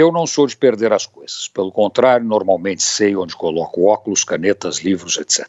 Eu não sou de perder as coisas. Pelo contrário, normalmente sei onde coloco óculos, canetas, livros, etc.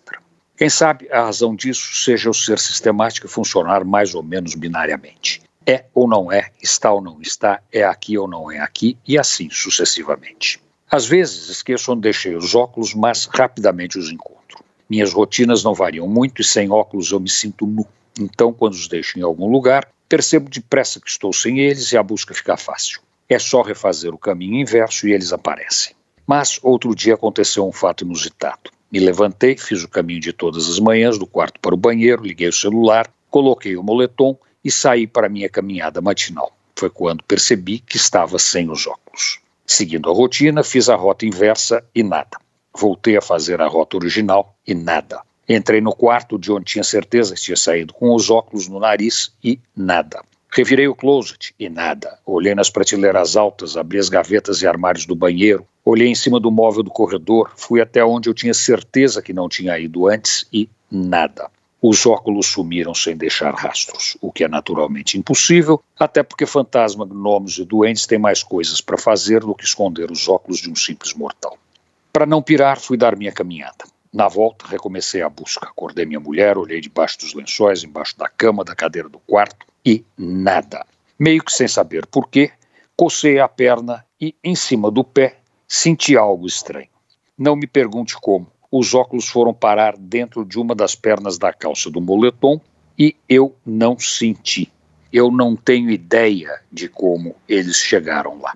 Quem sabe a razão disso seja o ser sistemático e funcionar mais ou menos binariamente. É ou não é, está ou não está, é aqui ou não é aqui, e assim sucessivamente. Às vezes esqueço onde deixei os óculos, mas rapidamente os encontro. Minhas rotinas não variam muito e sem óculos eu me sinto nu. Então, quando os deixo em algum lugar, percebo depressa que estou sem eles e a busca fica fácil. É só refazer o caminho inverso e eles aparecem. Mas outro dia aconteceu um fato inusitado. Me levantei, fiz o caminho de todas as manhãs do quarto para o banheiro, liguei o celular, coloquei o moletom e saí para minha caminhada matinal. Foi quando percebi que estava sem os óculos. Seguindo a rotina, fiz a rota inversa e nada. Voltei a fazer a rota original e nada. Entrei no quarto de onde tinha certeza que tinha saído com os óculos no nariz e nada. Revirei o closet e nada. Olhei nas prateleiras altas, abri as gavetas e armários do banheiro, olhei em cima do móvel do corredor, fui até onde eu tinha certeza que não tinha ido antes e nada. Os óculos sumiram sem deixar rastros, o que é naturalmente impossível, até porque fantasmas, gnomos e doentes têm mais coisas para fazer do que esconder os óculos de um simples mortal. Para não pirar, fui dar minha caminhada. Na volta, recomecei a busca. Acordei minha mulher, olhei debaixo dos lençóis, embaixo da cama, da cadeira do quarto e nada. Meio que sem saber porquê, cocei a perna e, em cima do pé, senti algo estranho. Não me pergunte como. Os óculos foram parar dentro de uma das pernas da calça do moletom e eu não senti. Eu não tenho ideia de como eles chegaram lá.